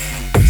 Yeah.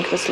Christen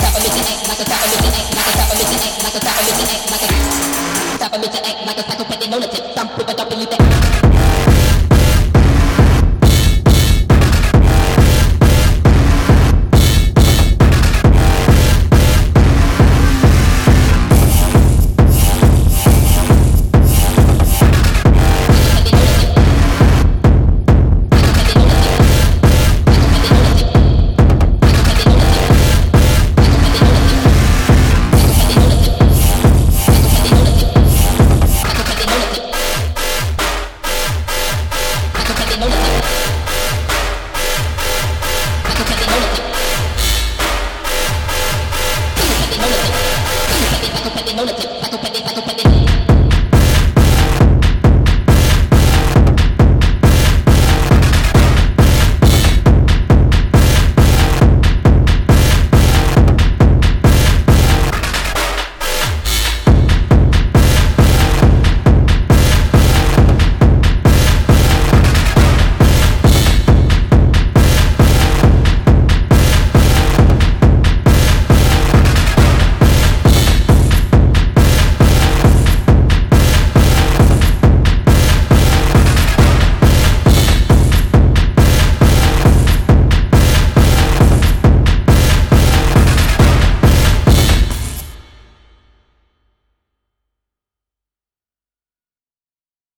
time for me to act like a psychopathic lunatic. That.